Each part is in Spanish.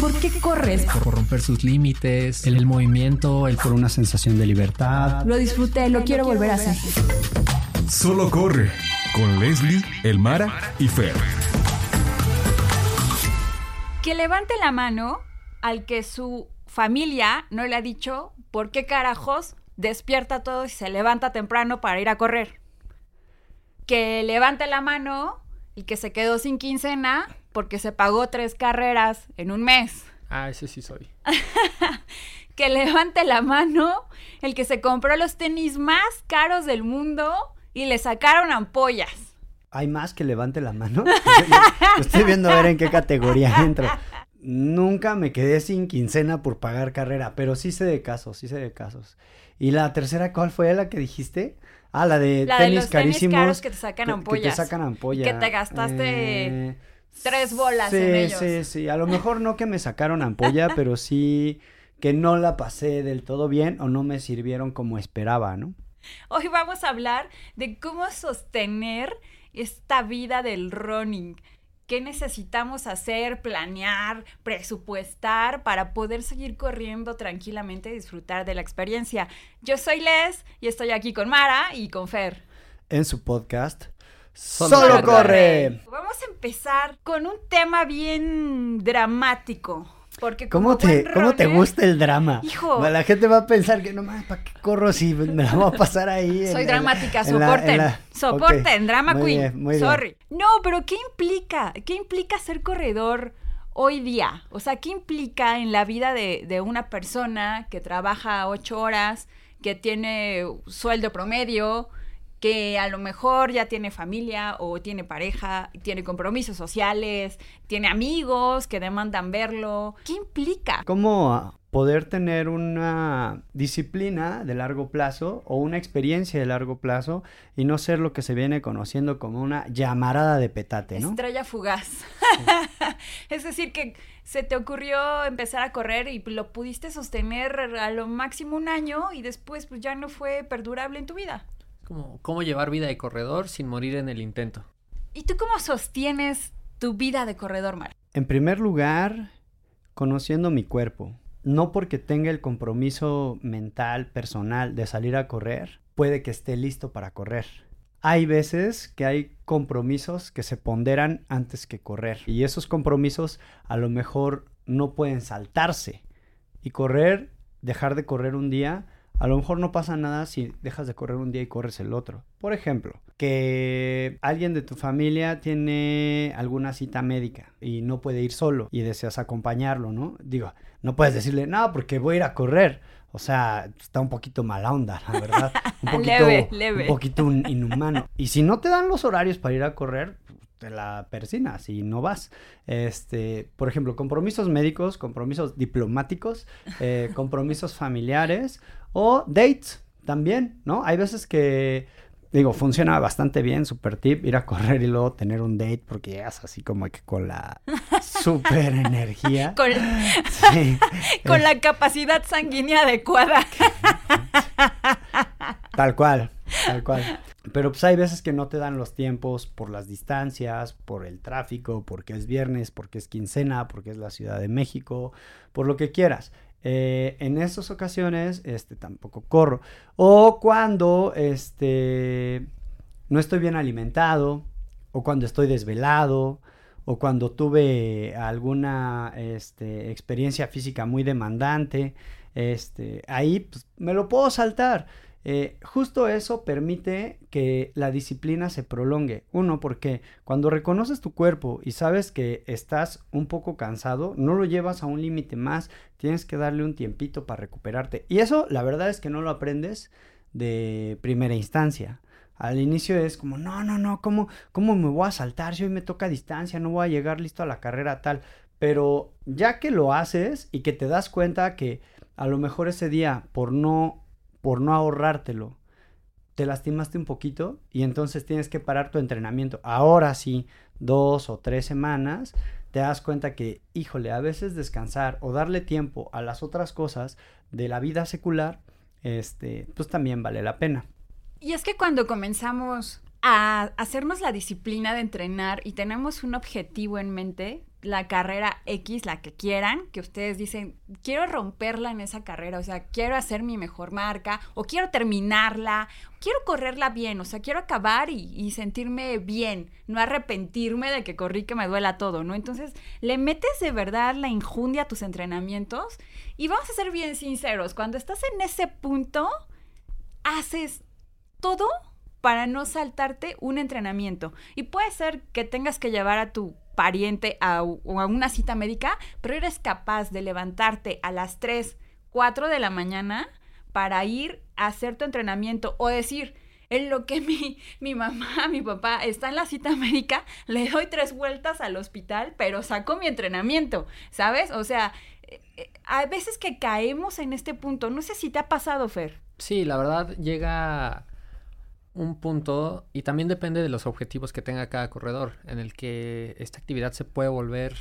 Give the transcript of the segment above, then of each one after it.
¿Por qué corres? Por romper sus límites, el, el movimiento, el por una sensación de libertad. Lo disfruté, lo quiero volver a hacer. Solo corre con Leslie, Elmara y Fer. Que levante la mano al que su familia no le ha dicho por qué carajos despierta todo y se levanta temprano para ir a correr. Que levante la mano el que se quedó sin quincena porque se pagó tres carreras en un mes. Ah, ese sí soy. que levante la mano el que se compró los tenis más caros del mundo y le sacaron ampollas. ¿Hay más que levante la mano? Estoy viendo a ver en qué categoría entro. Nunca me quedé sin quincena por pagar carrera, pero sí sé de casos, sí sé de casos. ¿Y la tercera cuál fue la que dijiste? Ah, la de La tenis de los carísimos. tenis caros que te sacan que- ampollas. Que te sacan ampollas. Que te gastaste Eh, tres bolas sí, en ellos. Sí, sí, A lo mejor no que me sacaron ampolla, pero sí que no la pasé del todo bien o no me sirvieron como esperaba, ¿no? Hoy vamos a hablar de cómo sostener esta vida del running. ¿Qué necesitamos hacer, planear, presupuestar para poder seguir corriendo tranquilamente y disfrutar de la experiencia? Yo soy Les y estoy aquí con Mara y con Fer. En su podcast. Solo Solo, corre. Vamos a empezar con un tema bien dramático. Porque ¿Cómo como te, buen ¿Cómo te runner, gusta el drama? Hijo. La gente va a pensar que no mames, ¿para qué corro si me la voy a pasar ahí? en- Soy en- dramática, en la- soporten. en la- Soporten, drama muy queen. bien, muy bien. Sorry. No, pero ¿qué implica? ¿Qué implica ser corredor hoy día? O sea, ¿qué implica en la vida de, de una persona que trabaja ocho horas, que tiene sueldo promedio, que a lo mejor ya tiene familia o tiene pareja, tiene compromisos sociales, tiene amigos que demandan verlo? ¿Qué implica? ¿Cómo poder tener una disciplina de largo plazo o una experiencia de largo plazo y no ser lo que se viene conociendo como una llamarada de petate, ¿no? Estrella fugaz. es decir, que se te ocurrió empezar a correr y lo pudiste sostener a lo máximo un año y después pues ya no fue perdurable en tu vida. Como, ¿Cómo llevar vida de corredor sin morir en el intento? ¿Y tú cómo sostienes tu vida de corredor, Mar? En primer lugar, conociendo mi cuerpo. No porque tenga el compromiso mental, personal de salir a correr, puede que esté listo para correr. Hay veces que hay compromisos que se ponderan antes que correr. Y esos compromisos a lo mejor no pueden saltarse. Y correr, dejar de correr un día, a lo mejor no pasa nada si dejas de correr un día y corres el otro. Por ejemplo, que alguien de tu familia tiene alguna cita médica y no puede ir solo y deseas acompañarlo, ¿no? Digo, no puedes decirle, no, porque voy a ir a correr. O sea, está un poquito mala onda, la verdad. Un poquito, Leve, leve. Un poquito inhumano. Y si no te dan los horarios para ir a correr, te la persinas y no vas. Este, por ejemplo, compromisos médicos, compromisos diplomáticos, eh, compromisos familiares o dates también, ¿no? Hay veces que, digo, funciona bastante bien, super tip, ir a correr y luego tener un date porque llegas así como que con la super energía. Con, Sí. con la capacidad sanguínea adecuada. Tal cual, tal cual. Pero pues hay veces que no te dan los tiempos por las distancias, por el tráfico, porque es viernes, porque es quincena, porque es la Ciudad de México, por lo que quieras. Eh, en estas ocasiones, este, tampoco corro. O cuando, este, no estoy bien alimentado, o cuando estoy desvelado, o cuando tuve alguna, este, experiencia física muy demandante, este, ahí pues, me lo puedo saltar. Eh, justo eso permite que la disciplina se prolongue. Uno, porque cuando reconoces tu cuerpo y sabes que estás un poco cansado, no lo llevas a un límite más, tienes que darle un tiempito para recuperarte. Y eso, la verdad es que no lo aprendes de primera instancia. Al inicio es como, no, no, no, ¿cómo, cómo me voy a saltar si hoy me toca distancia? No voy a llegar listo a la carrera tal. Pero ya que lo haces y que te das cuenta que a lo mejor ese día, por no por no ahorrártelo, te lastimaste un poquito y entonces tienes que parar tu entrenamiento. Ahora sí, dos o tres semanas, te das cuenta que, híjole, a veces descansar o darle tiempo a las otras cosas de la vida secular, este, pues también vale la pena. Y es que cuando comenzamos a hacernos la disciplina de entrenar y tenemos un objetivo en mente, la carrera X, la que quieran, que ustedes dicen, quiero romperla en esa carrera, o sea, quiero hacer mi mejor marca, o quiero terminarla, quiero correrla bien, o sea, quiero acabar y, sentirme bien, no arrepentirme de que corrí que me duela todo, ¿no? Entonces, le metes de verdad la injundia a tus entrenamientos y vamos a ser bien sinceros, cuando estás en ese punto, haces todo para no saltarte un entrenamiento. Y puede ser que tengas que llevar a tu pariente a, o a una cita médica, pero eres capaz de levantarte a las 3, 4 de la mañana para ir a hacer tu entrenamiento o decir, en lo que mi, mi mamá, mi papá está en la cita médica, le doy tres vueltas al hospital, pero saco mi entrenamiento, ¿sabes? O sea, eh, eh, hay veces que caemos en este punto. No sé si te ha pasado, Fer. Sí, la verdad llega un punto y también depende de los objetivos que tenga cada corredor, en el que esta actividad se puede volver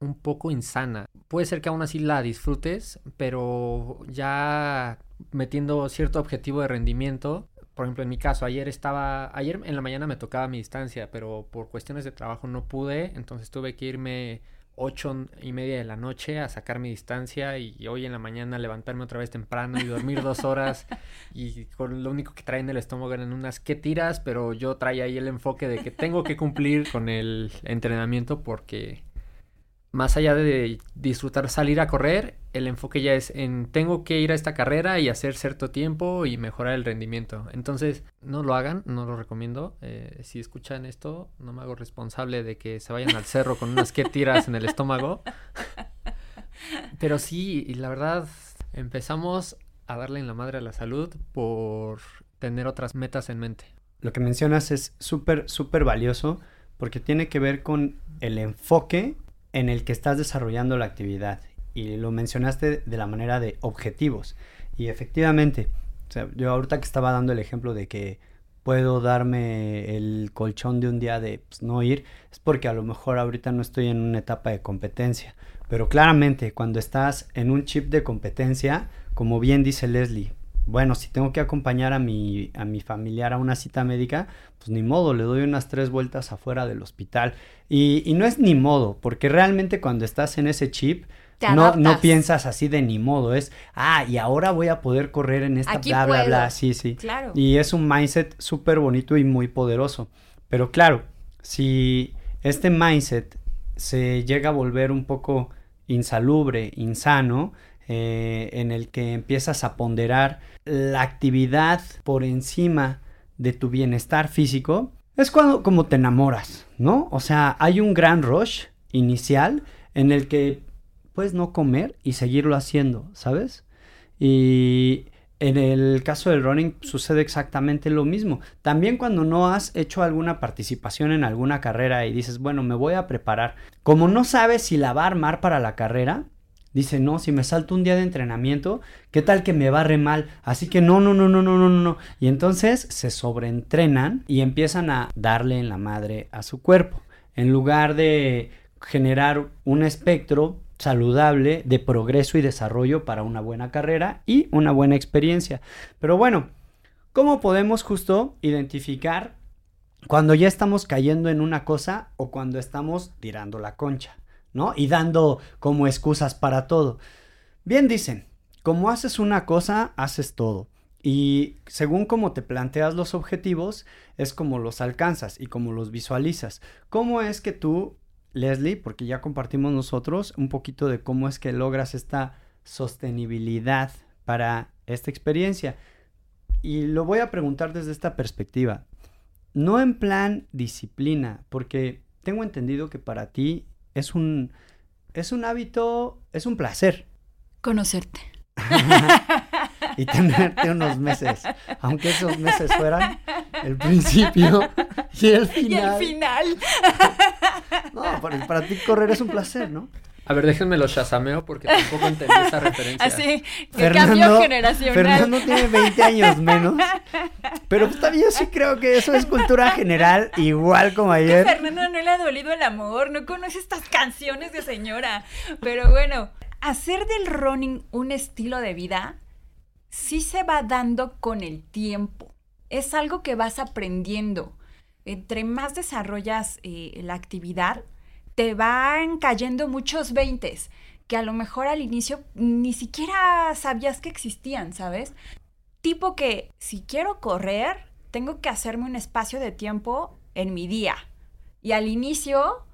un poco insana. Puede ser que aún así la disfrutes, pero ya metiendo cierto objetivo de rendimiento. Por ejemplo, en mi caso, ayer estaba, ayer en la mañana me tocaba mi distancia, pero por cuestiones de trabajo no pude, entonces tuve que irme ocho y media de la noche a sacar mi distancia y hoy en la mañana levantarme otra vez temprano y dormir dos horas y con lo único que trae en el estómago eran unas que tiras, pero yo traía ahí el enfoque de que tengo que cumplir con el entrenamiento porque más allá de disfrutar salir a correr, el enfoque ya es en tengo que ir a esta carrera y hacer cierto tiempo y mejorar el rendimiento. Entonces, no lo hagan, no lo recomiendo. Eh, si escuchan esto, no me hago responsable de que se vayan al cerro con unas que tiras en el estómago. Pero sí, y la verdad, empezamos a darle en la madre a la salud por tener otras metas en mente. Lo que mencionas es súper, súper valioso porque tiene que ver con el enfoque en el que estás desarrollando la actividad. Y lo mencionaste de la manera de objetivos. Y efectivamente, o sea, yo ahorita que estaba dando el ejemplo de que puedo darme el colchón de un día de pues, no ir, es porque a lo mejor ahorita no estoy en una etapa de competencia. Pero claramente, cuando estás en un chip de competencia, como bien dice Leslie, bueno, si tengo que acompañar a mi, a mi familiar a una cita médica, pues ni modo, le doy unas tres vueltas afuera del hospital. Y, y no es ni modo, porque realmente cuando estás en ese chip, no, no piensas así de ni modo, es, ah, y ahora voy a poder correr en esta bla, bla, bla, sí, sí. Claro. Y es un mindset súper bonito y muy poderoso. Pero claro, si este mindset se llega a volver un poco insalubre, insano, eh, en el que empiezas a ponderar la actividad por encima de tu bienestar físico, es cuando como te enamoras, ¿no? O sea, hay un gran rush inicial en el que puedes no comer y seguirlo haciendo, ¿sabes? Y en el caso del running sucede exactamente lo mismo. También cuando no has hecho alguna participación en alguna carrera y dices, bueno, me voy a preparar. Como no sabes si la va a armar para la carrera, Dice, no, si me salto un día de entrenamiento, ¿qué tal que me barre mal? Así que no, no, no, no, no, no, no. Y entonces se sobreentrenan y empiezan a darle en la madre a su cuerpo. En lugar de generar un espectro saludable de progreso y desarrollo para una buena carrera y una buena experiencia. Pero bueno, ¿cómo podemos justo identificar cuando ya estamos cayendo en una cosa o cuando estamos tirando la concha? ¿No? Y dando como excusas para todo. Bien dicen, como haces una cosa, haces todo. Y según cómo te planteas los objetivos, es como los alcanzas y como los visualizas. ¿Cómo es que tú, Leslie, porque ya compartimos nosotros un poquito de cómo es que logras esta sostenibilidad para esta experiencia? Y lo voy a preguntar desde esta perspectiva. No en plan disciplina, porque tengo entendido que para ti es un, es un hábito, es un placer. Conocerte. y tenerte unos meses, aunque esos meses fueran el principio y el final. Y el final. no, para, para ti correr es un placer, ¿no? A ver, déjenme lo shazameo porque tampoco entendí esa referencia. Así, que cambio generacional. Fernando tiene 20 años menos. Pero pues, también yo sí creo que eso es cultura general, igual como ayer. Que Fernando no le ha dolido el amor, no conoce estas canciones de señora. Pero bueno, hacer del running un estilo de vida sí se va dando con el tiempo. Es algo que vas aprendiendo. Entre más desarrollas eh, la actividad, te van cayendo muchos veintes que a lo mejor al inicio ni siquiera sabías que existían, ¿sabes? Tipo que si quiero correr, tengo que hacerme un espacio de tiempo en mi día. Y al inicio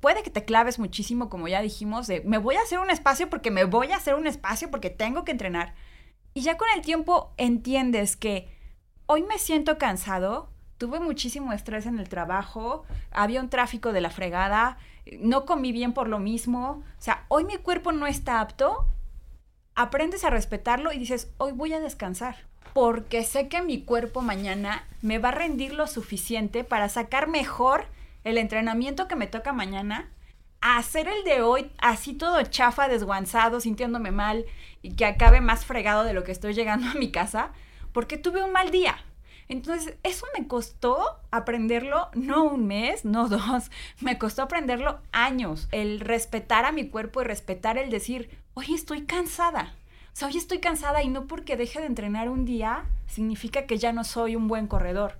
puede que te claves muchísimo, como ya dijimos, de me voy a hacer un espacio porque me voy a hacer un espacio porque tengo que entrenar. Y ya con el tiempo entiendes que hoy me siento cansado, tuve muchísimo estrés en el trabajo, había un tráfico de la fregada, no comí bien por lo mismo, o sea, hoy mi cuerpo no está apto, aprendes a respetarlo y dices, hoy voy a descansar, porque sé que mi cuerpo mañana me va a rendir lo suficiente para sacar mejor el entrenamiento que me toca mañana, hacer el de hoy así todo chafa, desguanzado, sintiéndome mal y que acabe más fregado de lo que estoy llegando a mi casa, porque tuve un mal día. Entonces, eso me costó aprenderlo, no un mes, no dos, me costó aprenderlo años. El respetar a mi cuerpo y respetar el decir, hoy estoy cansada. O sea, hoy estoy cansada y no porque deje de entrenar un día significa que ya no soy un buen corredor.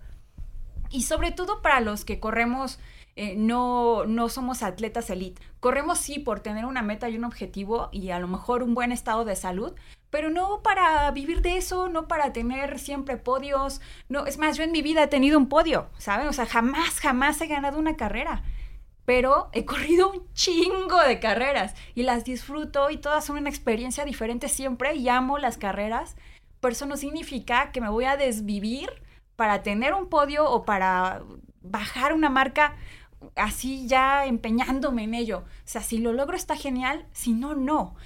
Y sobre todo para los que corremos eh, no, no somos atletas elite. Corremos sí por tener una meta y un objetivo y a lo mejor un buen estado de salud, pero no para vivir de eso, no para tener siempre podios. No, es más, yo en mi vida he tenido un podio, ¿saben? O sea, jamás, jamás he ganado una carrera. Pero he corrido un chingo de carreras y las disfruto y todas son una experiencia diferente siempre y amo las carreras. Pero eso no significa que me voy a desvivir para tener un podio o para bajar una marca así ya empeñándome en ello. O sea, si lo logro está genial, si no, no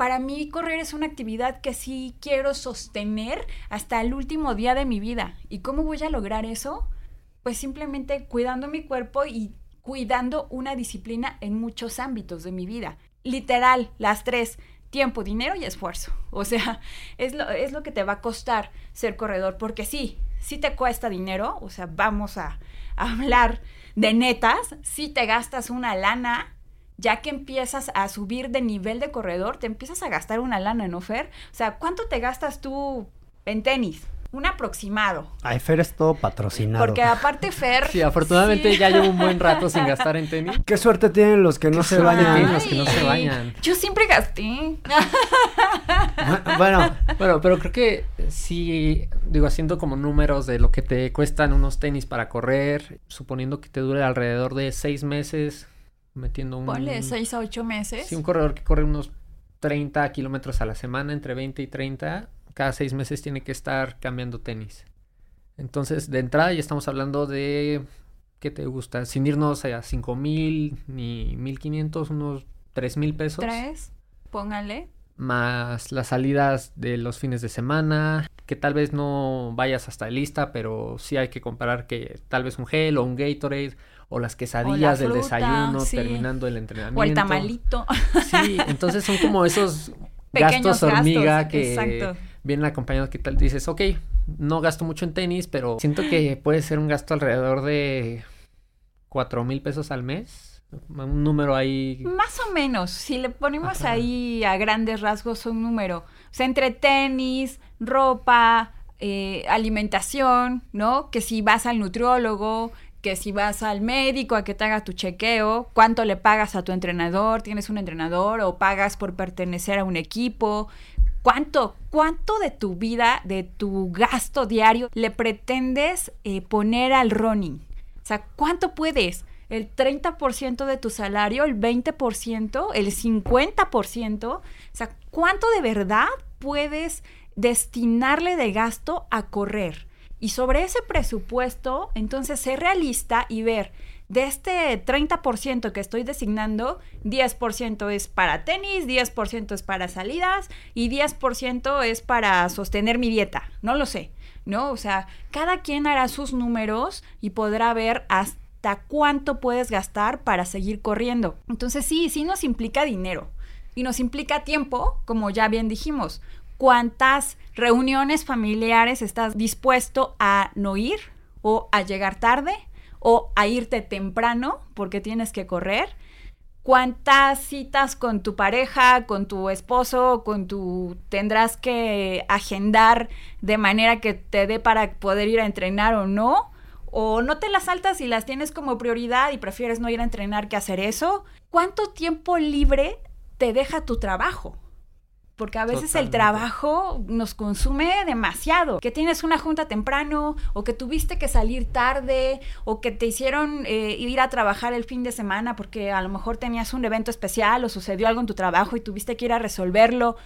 para mí correr es una actividad que sí quiero sostener hasta el último día de mi vida. ¿Y cómo voy a lograr eso? Pues simplemente cuidando mi cuerpo y cuidando una disciplina en muchos ámbitos de mi vida. Literal, las tres, tiempo, dinero y esfuerzo. O sea, es lo, es lo que te va a costar ser corredor, porque sí, sí te cuesta dinero, o sea, vamos a, hablar de netas, sí te gastas una lana ya que empiezas a subir de nivel de corredor, te empiezas a gastar una lana, ¿no, Fer? O sea, ¿cuánto te gastas tú en tenis? Un aproximado. Ay, Fer es todo patrocinado. Porque aparte Fer... Sí, afortunadamente ya llevo un buen rato sin gastar en tenis. Qué suerte tienen los que no se bañan. los que no se bañan. Yo siempre gasté. bueno. Bueno, pero creo que sí, digo, haciendo como números de lo que te cuestan unos tenis para correr, suponiendo que te dure alrededor de seis meses, metiendo un... Ponle 6 a 8 meses. Sí, un corredor que corre unos 30 kilómetros a la semana, entre 20 y 30, cada 6 meses tiene que estar cambiando tenis. Entonces, de entrada ya estamos hablando de... ¿Qué te gusta? Sin irnos a 5 mil ni 1500, unos 3 mil pesos. 3, póngale. Más las salidas de los fines de semana, que tal vez no vayas hasta el lista, pero sí hay que comparar que tal vez un gel o un Gatorade o las quesadillas del desayuno terminando el entrenamiento. O el tamalito. Sí, entonces son como esos gastos hormiga que vienen acompañados que tal dices, ok, no gasto mucho en tenis, pero siento que puede ser un gasto alrededor de cuatro mil pesos al mes. Un número ahí. Más o menos, si le ponemos ahí a grandes rasgos un número. O sea, entre tenis, ropa, eh, alimentación, ¿no? Que si vas al nutriólogo, que si vas al médico a que te haga tu chequeo, cuánto le pagas a tu entrenador, tienes un entrenador o pagas por pertenecer a un equipo, cuánto, cuánto de tu vida, de tu gasto diario le pretendes eh, poner al running. O sea, ¿cuánto puedes? ¿El 30% de tu salario? ¿El 20%? ¿El 50%? O sea, ¿cuánto de verdad puedes destinarle de gasto a correr? Y sobre ese presupuesto, entonces ser realista y ver, de este 30% que estoy designando, 10% es para tenis, 10% es para salidas y 10% es para sostener mi dieta. No lo sé, ¿no? O sea, cada quien hará sus números y podrá ver hasta cuánto puedes gastar para seguir corriendo. Entonces sí, sí nos implica dinero y nos implica tiempo, como ya bien dijimos cuántas reuniones familiares estás dispuesto a no ir o a llegar tarde o a irte temprano porque tienes que correr. ¿Cuántas citas con tu pareja, con tu esposo, con tu tendrás que agendar de manera que te dé para poder ir a entrenar o no? o no te las saltas y las tienes como prioridad y prefieres no ir a entrenar que hacer eso. ¿Cuánto tiempo libre te deja tu trabajo? Porque a veces el trabajo nos consume demasiado. Que tienes una junta temprano, o que tuviste que salir tarde, o que te hicieron eh, ir a trabajar el fin de semana porque a lo mejor tenías un evento especial o sucedió algo en tu trabajo y tuviste que ir a resolverlo.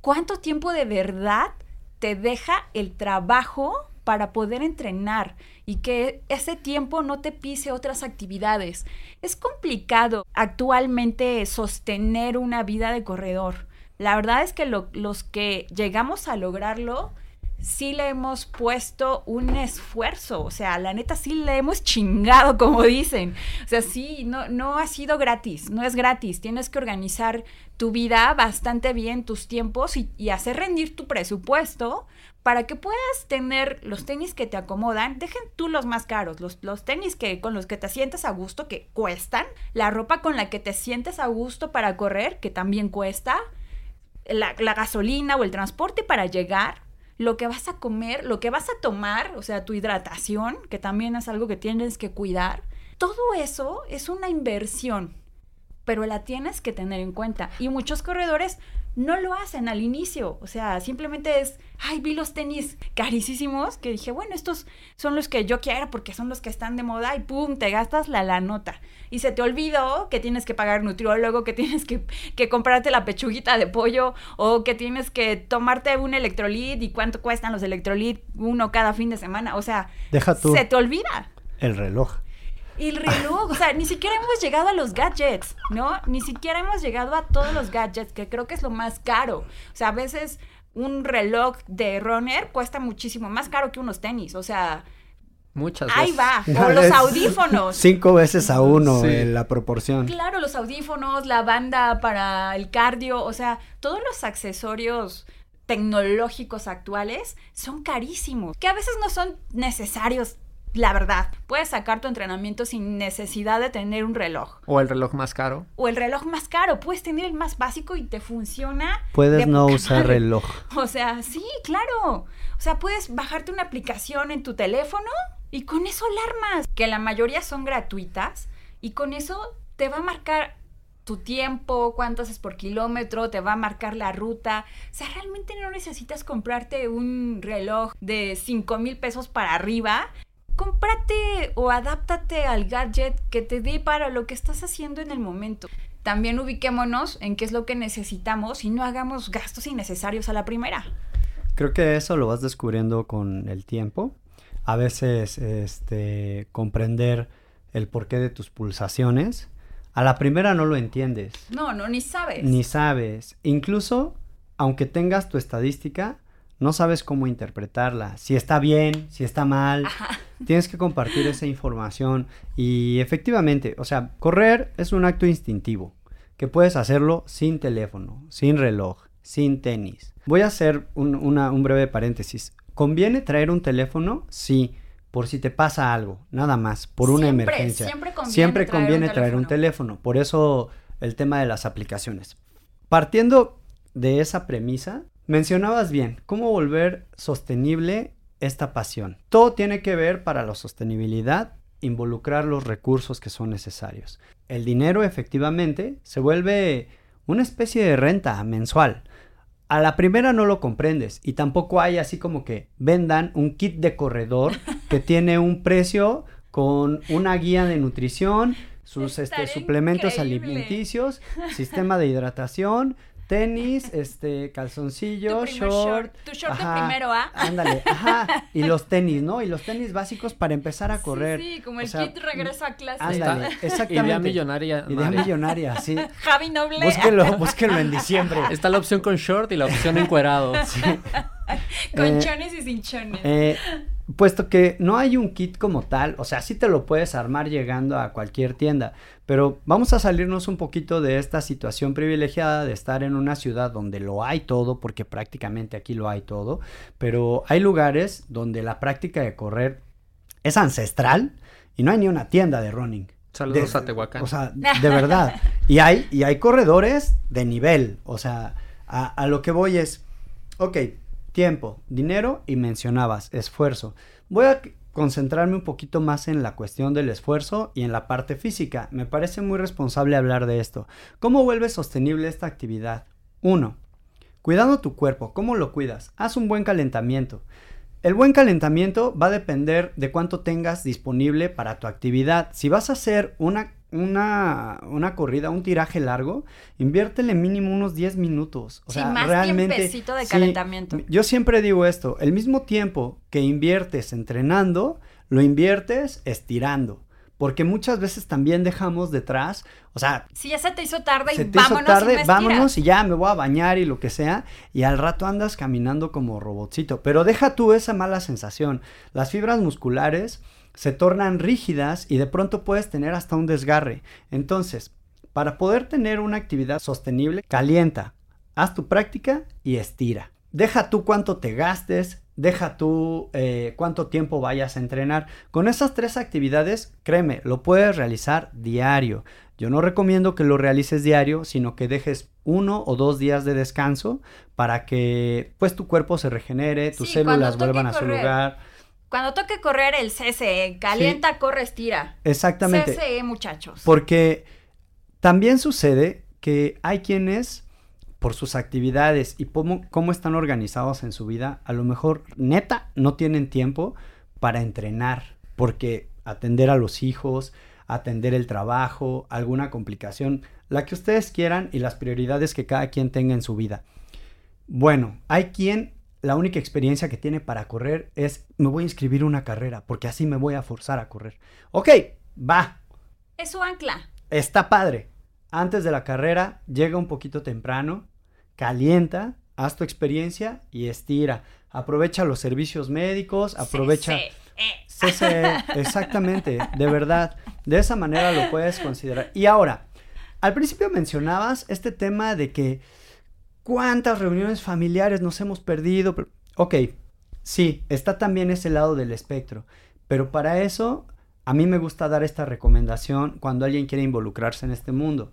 ¿Cuánto tiempo de verdad te deja el trabajo para poder entrenar y que ese tiempo no te pise otras actividades? Es complicado actualmente sostener una vida de corredor. La verdad es que lo- los que llegamos a lograrlo, sí le hemos puesto un esfuerzo, o sea, la neta sí le hemos chingado, como dicen. O sea, sí, no, no ha sido gratis, no es gratis. Tienes que organizar tu vida bastante bien, tus tiempos y, y hacer rendir tu presupuesto para que puedas tener los tenis que te acomodan. Dejen tú los más caros, los, los tenis que, con los que te sientes a gusto, que cuestan, la ropa con la que te sientes a gusto para correr, que también cuesta, la, gasolina o el transporte para llegar, lo que vas a comer, lo que vas a tomar, o sea, tu hidratación, que también es algo que tienes que cuidar. Todo eso es una inversión, pero la tienes que tener en cuenta. Y muchos corredores no lo hacen al inicio, o sea, simplemente es, ay, vi los tenis carísimos, que dije, bueno, estos son los que yo quiero porque son los que están de moda y pum, te gastas la, la nota. Y se te olvidó que tienes que pagar nutriólogo, que tienes que, que comprarte la pechuguita de pollo o que tienes que tomarte un electrolit y cuánto cuestan los electrolit uno cada fin de semana. O sea, Deja tú se te olvida. el reloj. Y el reloj, o sea, ni siquiera hemos llegado a los gadgets, ¿no? Ni siquiera hemos llegado a todos los gadgets, que creo que es lo más caro. O sea, a veces un reloj de runner cuesta muchísimo más caro que unos tenis. O sea, Muchas ahí veces. va. O los audífonos. Cinco veces a uno Sí. eh, la proporción. Claro, los audífonos, la banda para el cardio, o sea, todos los accesorios tecnológicos actuales son carísimos, que a veces no son necesarios, la verdad. Puedes sacar tu entrenamiento sin necesidad de tener un reloj. O el reloj más caro. O el reloj más caro, puedes tener el más básico y te funciona. Puedes de no usar reloj. O sea, sí, claro. O sea, puedes bajarte una aplicación en tu teléfono y con eso alarmas, que la mayoría son gratuitas y con eso te va a marcar tu tiempo, cuánto haces por kilómetro, te va a marcar la ruta. O sea, realmente no necesitas comprarte un reloj de 5 mil pesos para arriba. Cómprate o adáptate al gadget que te dé para lo que estás haciendo en el momento. También ubiquémonos en qué es lo que necesitamos y no hagamos gastos innecesarios a la primera. Creo que eso lo vas descubriendo con el tiempo. A veces, este, comprender el porqué de tus pulsaciones. A la primera no lo entiendes, No, no, ni sabes. ni sabes. Incluso, aunque tengas tu estadística, no sabes cómo interpretarla. Si está bien, si está mal. Tienes que compartir esa información. Y efectivamente, o sea, correr es un acto instintivo. Que puedes hacerlo sin teléfono, sin reloj, sin tenis. Voy a hacer un, una- un breve paréntesis. ¿Conviene traer un teléfono? Sí, por si te pasa algo, nada más, por una Siempre, emergencia. siempre conviene Siempre traer un traer un teléfono. Por eso el tema de las aplicaciones. Partiendo de esa premisa, mencionabas bien, cómo volver sostenible esta pasión. Todo tiene que ver para la sostenibilidad involucrar los recursos que son necesarios. El dinero efectivamente se vuelve una especie de renta mensual. A la primera no lo comprendes y tampoco hay así como que vendan un kit de corredor que tiene un precio con una guía de nutrición, sus este, suplementos increíble. alimenticios, sistema de hidratación, tenis, este, calzoncillo, Tu short. short, tu short de primero A. Ándale, ajá. Y los tenis, ¿no? Y los tenis básicos para empezar a correr. Sí, sí, como O el sea, kit regreso a clase. Ándale, Está- exactamente. Idea millonaria. Idea millonaria, sí. Javi Noble. Búsquenlo, búsquenlo en diciembre. Está la opción con short y la opción encuerado. Con Eh, chones y sin chones. Eh, puesto que no hay un kit como tal, o sea, sí te lo puedes armar llegando a cualquier tienda, pero vamos a salirnos un poquito de esta situación privilegiada de estar en una ciudad donde lo hay todo, porque prácticamente aquí lo hay todo, pero hay lugares donde la práctica de correr es ancestral y no hay ni una tienda de running. Saludos De- a Tehuacán. O sea, de verdad. Y hay, y hay corredores de nivel. O sea, a, a lo que voy es, ok, tiempo, dinero y mencionabas, esfuerzo. Voy a concentrarme un poquito más en la cuestión del esfuerzo y en la parte física. Me parece muy responsable hablar de esto. ¿Cómo vuelves sostenible esta actividad? 1. Cuidando tu cuerpo. ¿Cómo lo cuidas? Haz un buen calentamiento. El buen calentamiento va a depender de cuánto tengas disponible para tu actividad. Si vas a hacer una, una, una corrida, un tiraje largo, inviértele mínimo unos 10 minutos. O Sí, sea, más realmente. tiempecito de sí, calentamiento. yo siempre digo esto: el mismo tiempo que inviertes entrenando, lo inviertes estirando. Porque muchas veces también dejamos detrás, o sea, Si ya se te hizo tarde se y te hizo vámonos tarde, y me vámonos y ya me voy a bañar y lo que sea, y al rato andas caminando como robotcito. Pero deja tú esa mala sensación. Las fibras musculares se tornan rígidas y de pronto puedes tener hasta un desgarre. Entonces, para poder tener una actividad sostenible, calienta, haz tu práctica y estira. Deja tú cuánto te gastes, deja tú eh, cuánto tiempo vayas a entrenar. Con esas tres actividades, créeme, lo puedes realizar diario. Yo no recomiendo que lo realices diario, sino que dejes uno o dos días de descanso para que pues tu cuerpo se regenere, tus Sí, células vuelvan a su lugar. Cuando toque correr el CCE, calienta, corre, estira. Exactamente. CCE, muchachos. Porque también sucede que hay quienes, por sus actividades y cómo, cómo están organizados en su vida, a lo mejor neta no tienen tiempo para entrenar, porque atender a los hijos, atender el trabajo, alguna complicación, la que ustedes quieran y las prioridades que cada quien tenga en su vida. Bueno, hay quien la única experiencia que tiene para correr es me voy a inscribir una carrera porque así me voy a forzar a correr. Ok, va, Es su ancla. está padre. Antes de la carrera, llega un poquito temprano, calienta, haz tu experiencia y estira. Aprovecha los servicios médicos, aprovecha... CCE. CCE, exactamente, de verdad. De esa manera lo puedes considerar. Y ahora, al principio mencionabas este tema de que cuántas reuniones familiares nos hemos perdido. Ok, sí, está también ese lado del espectro. Pero para eso, a mí me gusta dar esta recomendación cuando alguien quiere involucrarse en este mundo.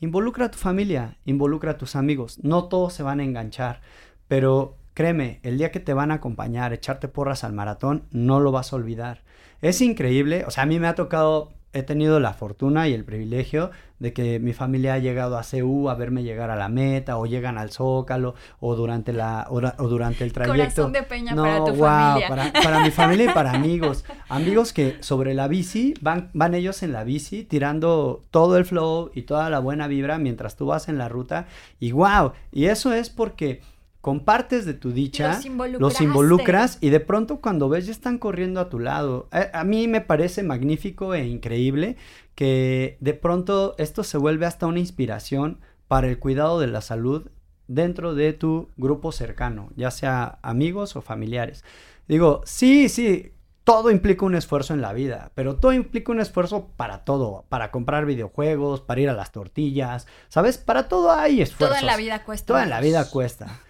Involucra a tu familia, involucra a tus amigos. No todos se van a enganchar, pero créeme, el día que te van a acompañar, echarte porras al maratón, no lo vas a olvidar. Es increíble, o sea, a mí me ha tocado, he tenido la fortuna y el privilegio de que mi familia ha llegado a CU a verme llegar a la meta, o llegan al Zócalo, o durante, la, o, o durante el trayecto. Corazón de peña No, para tu guau, familia. Para, para mi familia y para amigos. Amigos que sobre la bici, van, van ellos en la bici tirando todo el flow y toda la buena vibra mientras tú vas en la ruta. Y wow, y eso es porque compartes de tu dicha, Los involucras y de pronto cuando ves ya están corriendo a tu lado. A, a mí me parece magnífico e increíble que de pronto esto se vuelve hasta una inspiración para el cuidado de la salud dentro de tu grupo cercano, ya sea amigos o familiares. Digo, sí, sí, todo implica un esfuerzo en la vida, pero todo implica un esfuerzo para todo, para comprar videojuegos, para ir a las tortillas, ¿sabes? Para todo hay esfuerzos. Todo en la vida cuesta. Todo en la vida cuesta.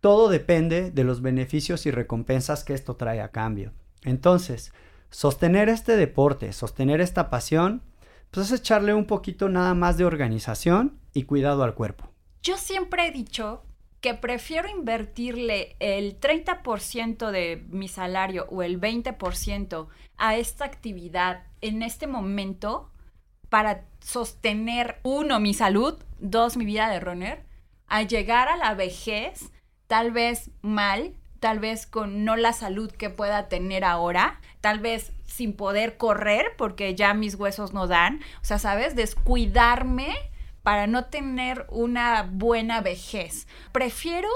Todo depende de los beneficios y recompensas que esto trae a cambio. Entonces, sostener este deporte, sostener esta pasión, pues es echarle un poquito nada más de organización y cuidado al cuerpo. Yo siempre he dicho que prefiero invertirle el 30% de mi salario o el 20% a esta actividad en este momento para sostener, uno, mi salud, dos, mi vida de runner, a llegar a la vejez, tal vez mal, tal vez con no la salud que pueda tener ahora, tal vez sin poder correr porque ya mis huesos no dan, o sea, ¿sabes? Descuidarme para no tener una buena vejez. Prefiero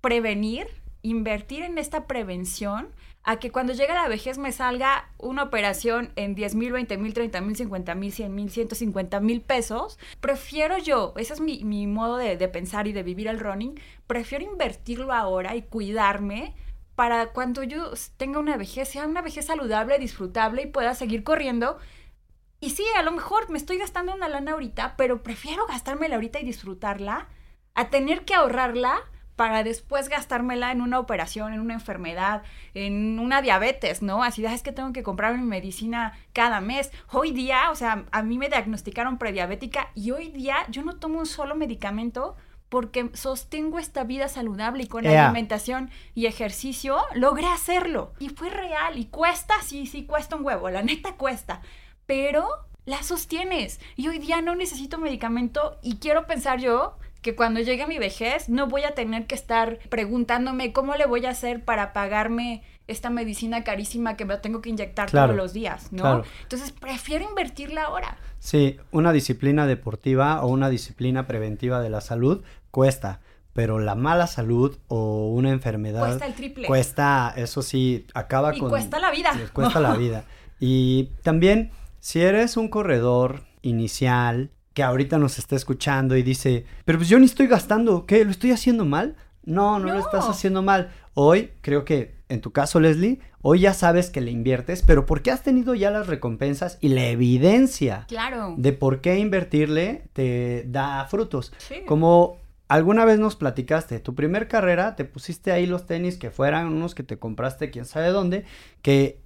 prevenir, invertir en esta prevención, a que cuando llegue la vejez me salga una operación en 10 mil, 20 mil, 30 mil, 50 mil, 100 mil, 150 mil pesos. Prefiero yo, ese es mi, mi modo de, de pensar y de vivir el running, prefiero invertirlo ahora y cuidarme para cuando yo tenga una vejez, sea una vejez saludable, disfrutable y pueda seguir corriendo. Y sí, a lo mejor me estoy gastando una lana ahorita, pero prefiero gastármela ahorita y disfrutarla a tener que ahorrarla para después gastármela en una operación, en una enfermedad, en una diabetes, ¿no? Así de, "Ah, es que tengo que comprar mi medicina cada mes. Hoy día, o sea, a mí me diagnosticaron prediabética y hoy día yo no tomo un solo medicamento porque sostengo esta vida saludable y con alimentación y ejercicio logré hacerlo. Y fue real y cuesta, sí, sí, cuesta un huevo, la neta cuesta, pero la sostienes. Y hoy día no necesito medicamento y quiero pensar yo que cuando llegue a mi vejez no voy a tener que estar preguntándome cómo le voy a hacer para pagarme esta medicina carísima que me tengo que inyectar Claro, todos los días, ¿no? claro. Entonces prefiero invertirla ahora. Sí, una disciplina deportiva o una disciplina preventiva de la salud cuesta, pero la mala salud o una enfermedad Cuesta el triple. cuesta, eso sí, acaba Y con... cuesta la vida. Cuesta la vida. Y también, si eres un corredor inicial que ahorita nos está escuchando y dice, pero pues yo ni estoy gastando, ¿qué? ¿Lo estoy haciendo mal? No, no, lo estás haciendo mal. Hoy, creo que en tu caso, Leslie, hoy ya sabes que le inviertes, pero porque has tenido ya las recompensas y la evidencia Claro. de por qué invertirle te da frutos. Sí. Como alguna vez nos platicaste, tu primer carrera te pusiste ahí los tenis que fueran unos que te compraste quién sabe dónde, que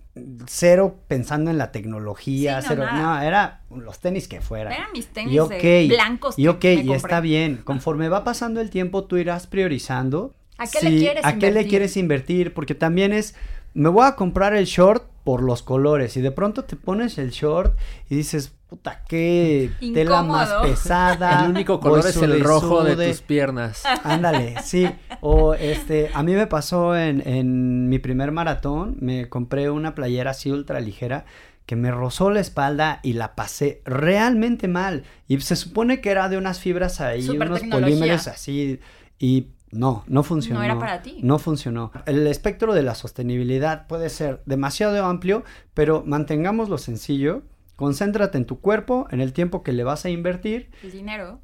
cero pensando en la tecnología, Sí, no, cero, nada. no, era los tenis que fueran. Eran mis tenis Y ok, de blancos y que ok, me y está bien. Conforme va pasando el tiempo, tú irás priorizando. ¿A qué le quieres ¿A qué le quieres invertir? Porque también es, me voy a comprar el short por los colores. Y de pronto te pones el short y dices, puta, qué tela más pesada. El único voy color es el sude rojo de sude". tus piernas. Ándale, sí. O este, a mí me pasó en, en mi primer maratón, me compré una playera así ultra ligera que me rozó la espalda y la pasé realmente mal. Y se supone que era de unas fibras ahí, unos tecnología. polímeros así. Y no, no funcionó. No era para ti. No funcionó. El espectro de la sostenibilidad puede ser demasiado amplio, pero mantengámoslo sencillo. Concéntrate en tu cuerpo, en el tiempo que le vas a invertir El dinero.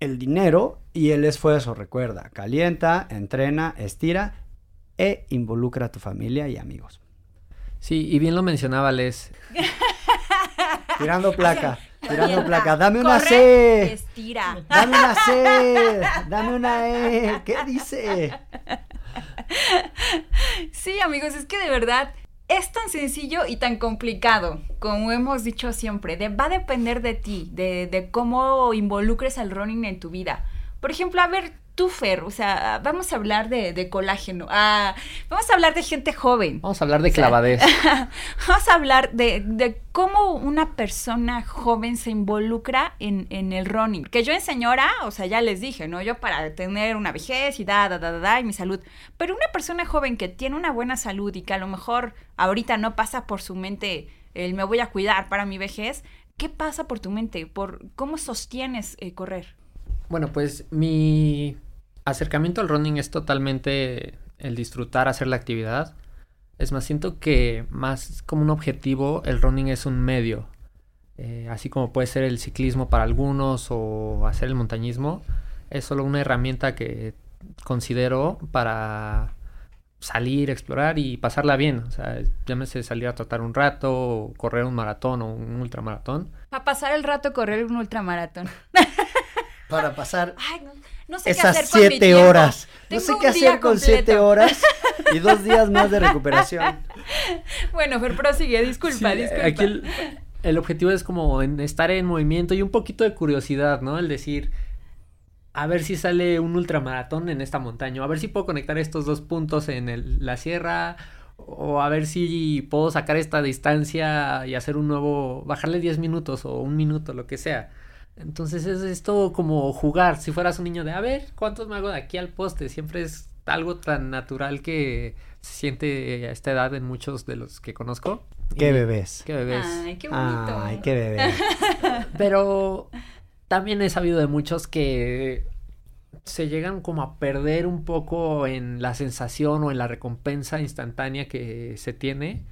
el dinero y el esfuerzo. Recuerda, calienta, entrena, estira e involucra a tu familia y amigos. Sí, y bien lo mencionaba Les. Tirando placa, tirando placa. Dame una corre, C. Estira. Dame una C. Dame una E. ¿Qué dice? Sí, amigos, es que de verdad es tan sencillo y tan complicado, como hemos dicho siempre. De- va a depender de ti, de, de cómo involucres al running en tu vida. Por ejemplo, a ver, tú, Fer, o sea, vamos a hablar de, de colágeno. Ah, vamos a hablar de gente joven. Vamos a hablar de O sea, clavadez. Vamos a hablar de, de cómo una persona joven se involucra en, en el running. Que yo en señora, o sea, ya les dije, ¿no? Yo para tener una vejez y da, da, da, da, da, y mi salud. Pero una persona joven que tiene una buena salud y que a lo mejor ahorita no pasa por su mente el me voy a cuidar para mi vejez, ¿qué pasa por tu mente? Por ¿Cómo sostienes eh, correr? Bueno, pues mi acercamiento al running es totalmente el disfrutar, hacer la actividad. Es más, siento que más como un objetivo, el running es un medio. Eh, así como puede ser el ciclismo para algunos o hacer el montañismo, es solo una herramienta que considero para salir, explorar y pasarla bien. O sea, llámese salir a trotar un rato, o correr un maratón o un ultramaratón. Para pasar el rato correr un ultramaratón. Para pasar Ay, no, no sé qué esas hacer con mi siete tiempo. horas. No sé qué hacer con siete horas y dos días más de recuperación. Bueno, Fer, prosigue, disculpa, Sí, disculpa. Aquí el, el objetivo es como en estar en movimiento y un poquito de curiosidad, ¿no? El decir, a ver si sale un ultramaratón en esta montaña, a ver si puedo conectar estos dos puntos en el- la sierra, o a ver si puedo sacar esta distancia y hacer un nuevo, bajarle 10 minutos o un minuto, lo que sea. Entonces es esto como jugar, si fueras un niño de, a ver, ¿cuántos me hago de aquí al poste? Siempre es algo tan natural que se siente a esta edad en muchos de los que conozco. ¿Qué Y- bebés? Qué bebés. Ay, qué bonito. Ay, qué bebés. Pero también he sabido de muchos que se llegan como a perder un poco en la sensación o en la recompensa instantánea que se tiene,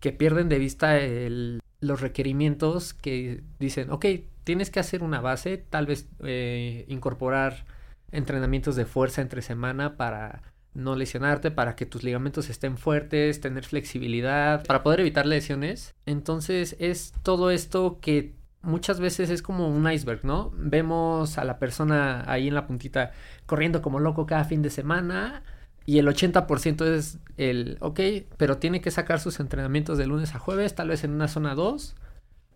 que pierden de vista el- los requerimientos que dicen, ok, tienes que hacer una base, tal vez eh, incorporar entrenamientos de fuerza entre semana para no lesionarte, para que tus ligamentos estén fuertes, tener flexibilidad, para poder evitar lesiones. Entonces es todo esto que muchas veces es como un iceberg, ¿no? Vemos a la persona ahí en la puntita corriendo como loco cada fin de semana y el 80% es el, ok, pero tiene que sacar sus entrenamientos de lunes a jueves, tal vez en una zona 2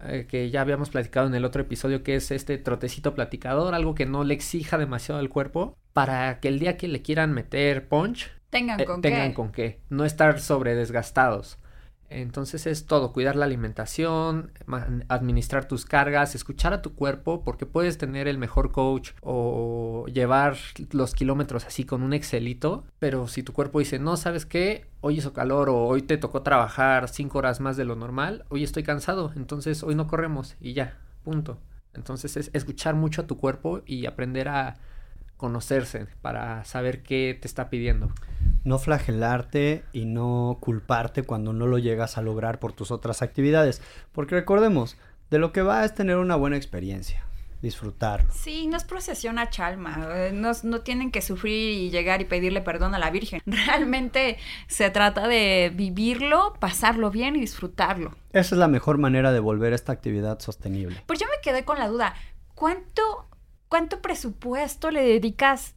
eh, que ya habíamos platicado en el otro episodio, que es este trotecito platicador, algo que no le exija demasiado al cuerpo, para que el día que le quieran meter punch, Tengan eh, con tengan qué. con qué, no estar sobre desgastados. Entonces es todo, cuidar la alimentación, administrar tus cargas, escuchar a tu cuerpo, porque puedes tener el mejor coach o llevar los kilómetros así con un Excelito, pero si tu cuerpo dice, no, ¿sabes qué? Hoy hizo calor o hoy te tocó trabajar cinco horas más de lo normal, hoy estoy cansado, entonces hoy no corremos y ya, punto. Entonces es escuchar mucho a tu cuerpo y aprender a conocerse para saber qué te está pidiendo. No flagelarte y no culparte cuando no lo llegas a lograr por tus otras actividades. Porque recordemos, de lo que va es tener una buena experiencia, disfrutarlo. Sí, no es procesión a Chalma, eh, no, no tienen que sufrir y llegar y pedirle perdón a la Virgen. Realmente se trata de vivirlo, pasarlo bien y disfrutarlo. Esa es la mejor manera de volver esta actividad sostenible. Pues yo me quedé con la duda, ¿cuánto, cuánto presupuesto le dedicas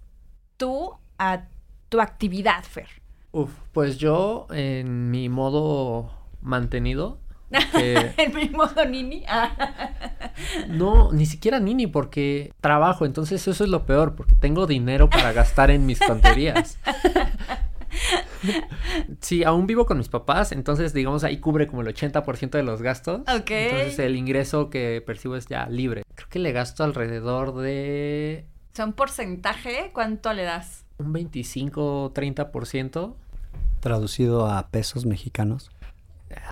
tú a tu actividad, Fer? Uf, pues yo en mi modo mantenido, ¿En mi modo nini? Ah. no, ni siquiera nini porque trabajo, entonces eso es lo peor, porque tengo dinero para gastar en mis tonterías. Sí, aún vivo con mis papás, entonces digamos ahí cubre como el 80% de los gastos. Ok. Entonces el ingreso que percibo es ya libre. Creo que le gasto alrededor de O sea, un porcentaje, ¿cuánto le das? un 25-30%. Traducido a pesos mexicanos.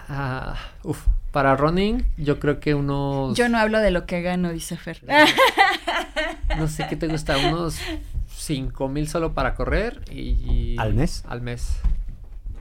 Ah, uf, para running yo creo que unos... Yo no hablo de lo que gano, dice Fer. No sé qué te gusta, unos 5 mil solo para correr y... ¿Al mes? Al mes.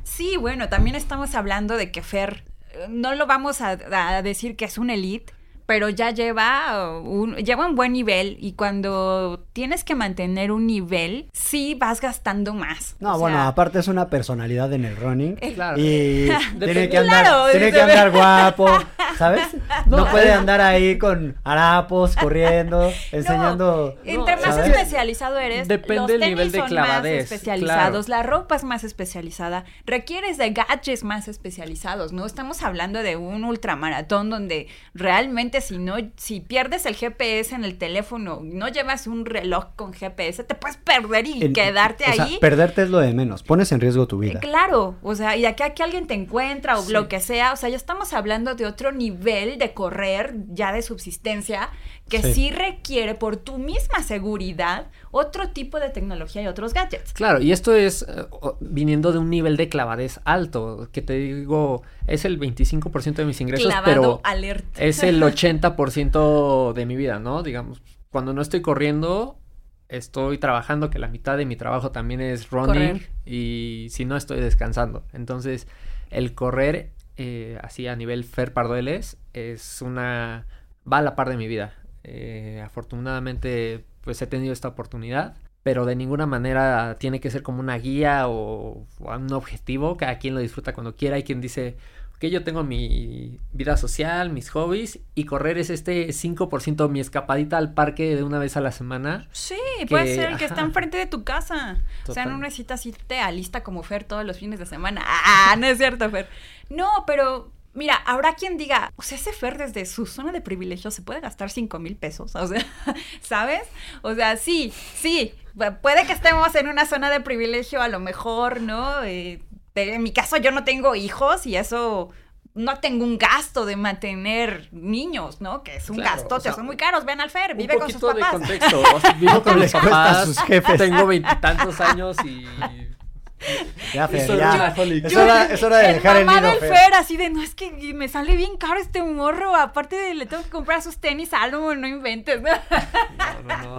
Sí, bueno, también estamos hablando de que Fer, eh, no lo vamos a, a decir que es un elite, pero ya lleva un, lleva un buen nivel y cuando tienes que mantener un nivel, sí vas gastando más. No, O bueno, sea, aparte es una personalidad en el running. Eh, Claro. Y tiene que andar, Claro, tiene que andar guapo, ¿sabes? No, No, puede andar ahí con harapos, corriendo, enseñando. Entre más ¿sabes? especializado eres, Depende los del tenis nivel de son clavadez, más especializados, la ropa es más especializada, requieres de gadgets más especializados, ¿no? Estamos hablando de un ultramaratón donde realmente si no, si pierdes el GPS en el teléfono, no llevas un reloj con GPS, te puedes perder y quedarte o sea, ahí. perderte es lo de menos. Pones en riesgo tu vida. Claro, o sea, y de aquí a que alguien te encuentra o Sí. lo que sea, o sea, ya estamos hablando de otro nivel de correr ya de subsistencia que Sí. sí. requiere por tu misma seguridad otro tipo de tecnología y otros gadgets. Claro, y esto es eh, viniendo de un nivel de clavadez alto, que te digo, es el 25% de mis ingresos, Clavado pero alert. es el 80% de mi vida, ¿no? Digamos, cuando no estoy corriendo, estoy trabajando, que la mitad de mi trabajo también es running, Correr. y si no estoy descansando. Entonces, el correr eh, así a nivel Fer Pardueles es una... va a la par de mi vida. Eh, afortunadamente, pues he tenido esta oportunidad. Pero de ninguna manera tiene que ser como una guía o, o un objetivo. Cada quien lo disfruta cuando quiera. Hay quien dice, que yo tengo mi vida social, mis hobbies, y correr es este 5%, mi escapadita al parque de una vez a la semana. Sí, puede ser el que está enfrente de tu casa. O sea, no necesitas irte a lista como Fer todos los fines de semana. Ah, no es cierto, Fer. No, pero mira, habrá quien diga, o sea, ese Fer desde su zona de privilegio se puede gastar 5 mil pesos. O sea, ¿sabes? O sea, sí, sí. pu- Puede que estemos en una zona de privilegio, a lo mejor, ¿no? Eh, en mi caso, yo no tengo hijos y eso. No tengo un gasto de mantener niños, ¿no? Que es un Claro, gastote, o sea, son muy caros. Ven al Fer, vive con sus poquito de papás. contexto. O sea, vivo con mis a papás, sus jefes. tengo veintitantos años y... Ya, Fer, Eso ya. Es hora, es hora de el dejar el nido, del Fer. Fer. así de, no, es que me sale bien caro este morro, aparte de le tengo que comprar sus tenis algo, no inventes. No, no, no.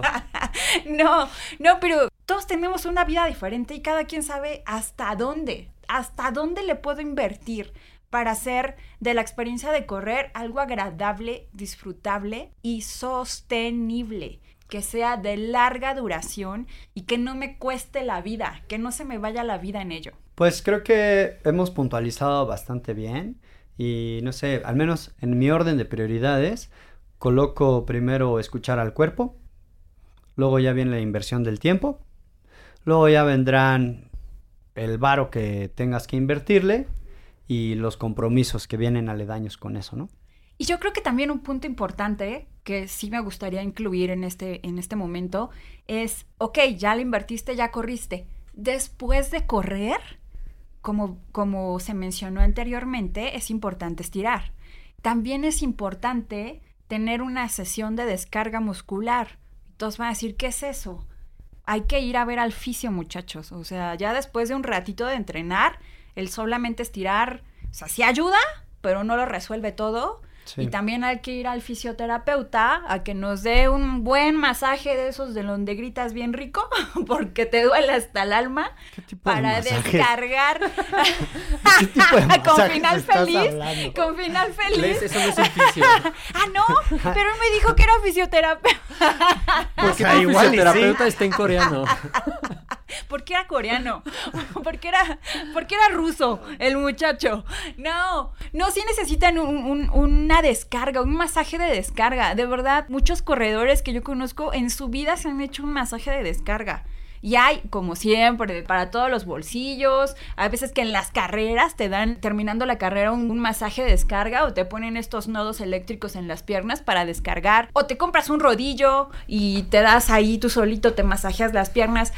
no, no, pero todos tenemos una vida diferente y cada quien sabe hasta dónde, hasta dónde le puedo invertir para hacer de la experiencia de correr algo agradable, disfrutable y sostenible, que sea de larga duración y que no me cueste la vida, que no se me vaya la vida en ello. Pues creo que hemos puntualizado bastante bien y no sé, al menos en mi orden de prioridades, coloco primero escuchar al cuerpo, luego ya viene la inversión del tiempo, luego ya vendrán el varo que tengas que invertirle y los compromisos que vienen aledaños con eso, ¿no? Y yo creo que también un punto importante que sí me gustaría incluir en este, en este momento es, ok, ya le invertiste, ya corriste. Después de correr, como, como se mencionó anteriormente, es importante estirar. También es importante tener una sesión de descarga muscular. Entonces van a decir, ¿qué es eso? Hay que ir a ver al fisio, muchachos. O sea, ya después de un ratito de entrenar, el solamente estirar, o sea, sí ayuda, pero no lo resuelve todo. Sí. Y también hay que ir al fisioterapeuta a que nos dé un buen masaje de esos de donde gritas bien rico, porque te duele hasta el alma, ¿Qué tipo de para masajes? descargar ¿Qué tipo de con final feliz. hablando? Con final Les- feliz. Eso no es un fisio. Ah, no, pero él me dijo que era fisioterapeuta. Porque sea, igual fisioterapeuta sí. está en coreano. Porque era coreano. Porque era, porque era ruso el muchacho. No, no, sí necesitan un- un- una descarga, un masaje de descarga. De verdad, muchos corredores que yo conozco en su vida se han hecho un masaje de descarga. Y hay, como siempre, para todos los bolsillos. Hay veces que en las carreras te dan, terminando la carrera, un, un masaje de descarga o te ponen estos nodos eléctricos en las piernas para descargar. O te compras un rodillo y te das ahí tú solito, te masajeas las piernas.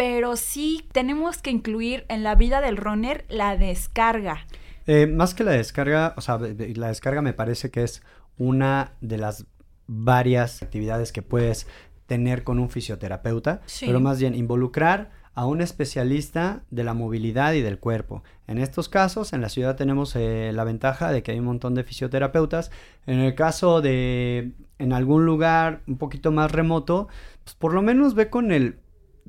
Pero sí tenemos que incluir en la vida del runner la descarga. Eh, más que la descarga, o sea, la descarga me parece que es una de las varias actividades que puedes tener con un fisioterapeuta, Sí. pero más bien involucrar a un especialista de la movilidad y del cuerpo. En estos casos, en la ciudad tenemos eh, la ventaja de que hay un montón de fisioterapeutas. En el caso de en algún lugar un poquito más remoto, pues por lo menos ve con el,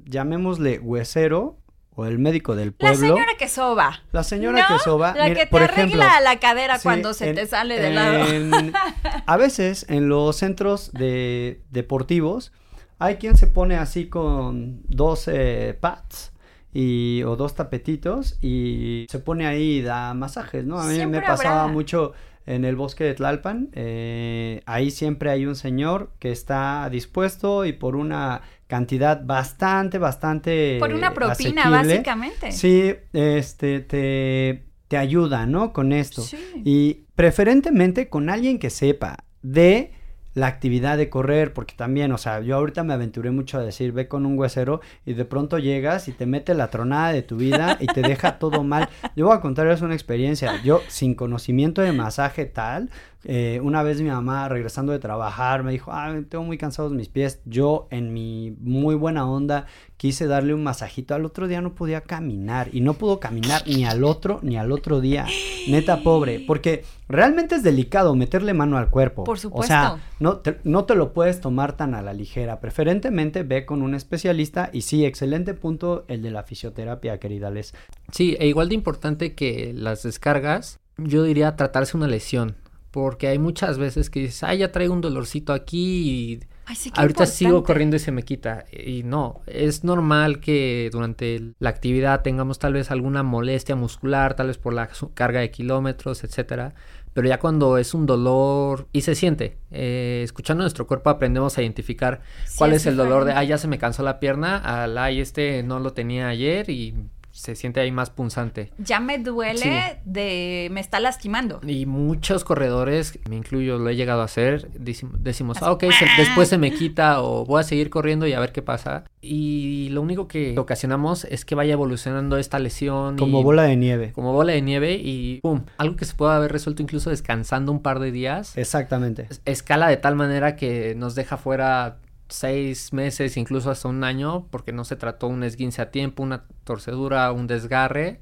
llamémosle huesero o el médico del La pueblo. señora que soba. La señora ¿no? que soba. La mira, que te por arregla ejemplo, la cadera sí, cuando se en- te sale de lado. en- a veces en los centros de deportivos hay quien se pone así con dos eh, pads y, o dos tapetitos y se pone ahí y da masajes, ¿no? A mí Siempre me pasaba habrá. mucho en el bosque de Tlalpan. eh, ahí siempre hay un señor que está dispuesto y por una cantidad bastante, bastante Por una propina, asequible, básicamente. Sí, este, te, te ayuda, ¿no? Con esto. Sí. Y preferentemente con alguien que sepa de la actividad de correr, porque también, o sea, yo ahorita me aventuré mucho a decir, ve con un huesero y de pronto llegas y te mete la tronada de tu vida y te deja todo mal. Yo voy a contarles una experiencia. Yo, sin conocimiento de masaje tal, eh, una vez mi mamá regresando de trabajar me dijo, ah, tengo muy cansados mis pies. Yo, en mi muy buena onda, quise darle un masajito. Al otro día no podía caminar y no pudo caminar ni al otro ni al otro día. Neta pobre, porque realmente es delicado meterle mano al cuerpo. Por O supuesto. sea, no te, no te lo puedes tomar tan a la ligera. Preferentemente ve con un especialista y sí, excelente punto el de la fisioterapia, querida Les. Sí, e igual de importante que las descargas, yo diría tratarse una lesión. Porque hay muchas veces que dices, ah, ya traigo un dolorcito aquí y Ay, sí, ahorita sigo corriendo y se me quita. Y no, es normal que durante la actividad tengamos tal vez alguna molestia muscular, tal vez por la carga de kilómetros, etcétera. Pero ya cuando es un dolor y se siente, eh, escuchando nuestro cuerpo aprendemos a identificar Sí, cuál es el dolor de, ah, ya se me cansó la pierna, al, ay, este no lo tenía ayer y se siente ahí más punzante. Ya me duele Sí. de... me está lastimando. Y muchos corredores, me incluyo, lo he llegado a hacer, decim- decimos, Así, ah, ok, se- después se me quita o voy a seguir corriendo y a ver qué pasa. Y lo único que ocasionamos es que vaya evolucionando esta lesión. Como y- bola de nieve. Como bola de nieve y ¡pum! Algo que se puede haber resuelto incluso descansando un par de días. Exactamente. es- Escala de tal manera que nos deja fuera seis meses, incluso hasta un año, porque no se trató un esguince a tiempo, una torcedura, un desgarre.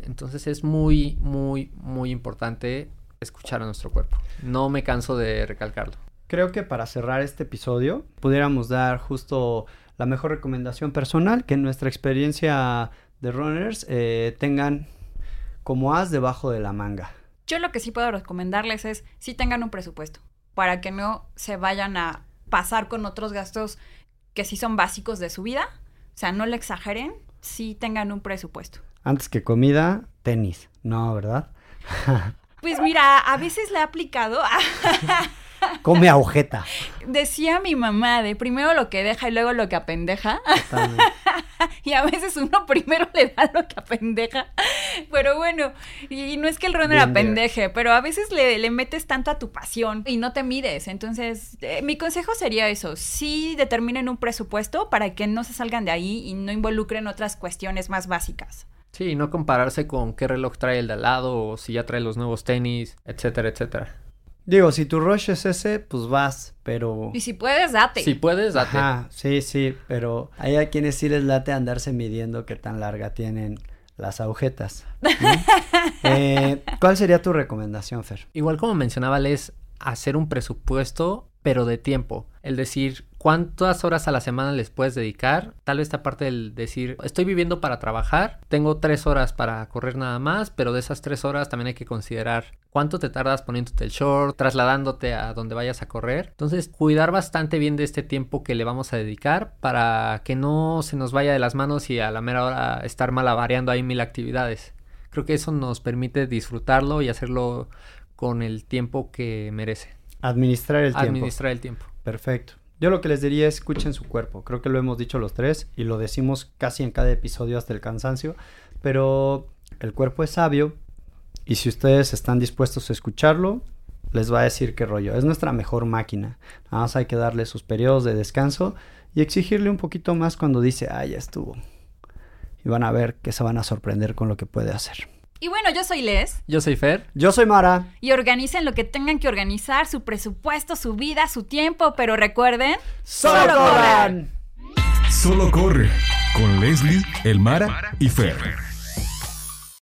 Entonces es muy, muy, muy importante escuchar a nuestro cuerpo. No me canso de recalcarlo. Creo que para cerrar este episodio pudiéramos dar justo la mejor recomendación personal que en nuestra experiencia de runners eh, tengan como as debajo de la manga. Yo lo que sí puedo recomendarles es si tengan un presupuesto para que no se vayan a pasar con otros gastos que sí son básicos de su vida. O sea, no le exageren, sí tengan un presupuesto. Antes que comida, tenis. No, ¿verdad? Pues mira, a veces le he aplicado. Come agujeta. Decía mi mamá de primero lo que deja y luego lo que apendeja. Totalmente. y a veces uno primero le da lo que apendeja. Pero bueno, y no es que el runner Bien apendeje, pero a veces le, le metes tanto a tu pasión y no te mides. Entonces, eh, mi consejo sería eso, sí determinen un presupuesto para que no se salgan de ahí y no involucren otras cuestiones más básicas. Sí, no compararse con qué reloj trae el de al lado o si ya trae los nuevos tenis, etcétera, etcétera. Digo, si tu rush es ese, pues vas, pero... Y si puedes, date. Si puedes, date. Ajá, sí, sí, pero hay a quienes sí les late andarse midiendo qué tan larga tienen las agujetas. Eh, ¿Cuál sería tu recomendación, Fer? Igual como mencionaba, es hacer un presupuesto, pero de tiempo. El decir cuántas horas a la semana les puedes dedicar. Tal vez esta parte del decir, estoy viviendo para trabajar, tengo tres horas para correr nada más, pero de esas tres horas también hay que considerar cuánto te tardas poniéndote el short, trasladándote a donde vayas a correr. Entonces, cuidar bastante bien de este tiempo que le vamos a dedicar para que no se nos vaya de las manos y a la mera hora estar malabareando ahí mil actividades. Creo que eso nos permite disfrutarlo y hacerlo con el tiempo que merece. Administrar el tiempo. Administrar el tiempo. Perfecto. Yo lo que les diría es escuchen su cuerpo. Creo que lo hemos dicho los tres y lo decimos casi en cada episodio hasta el cansancio. Pero el cuerpo es sabio y si ustedes están dispuestos a escucharlo, les va a decir qué rollo. Es nuestra mejor máquina. Nada más hay que darle sus periodos de descanso y exigirle un poquito más cuando dice, ah, ya estuvo. Y van a ver que se van a sorprender con lo que puede hacer. Y bueno, yo soy Les. Yo soy Fer. Yo soy Mara. Y organicen lo que tengan que organizar, su presupuesto, su vida, su tiempo, pero recuerden... ¡Solo corran! Solo corre con Leslie, Elmara y Fer.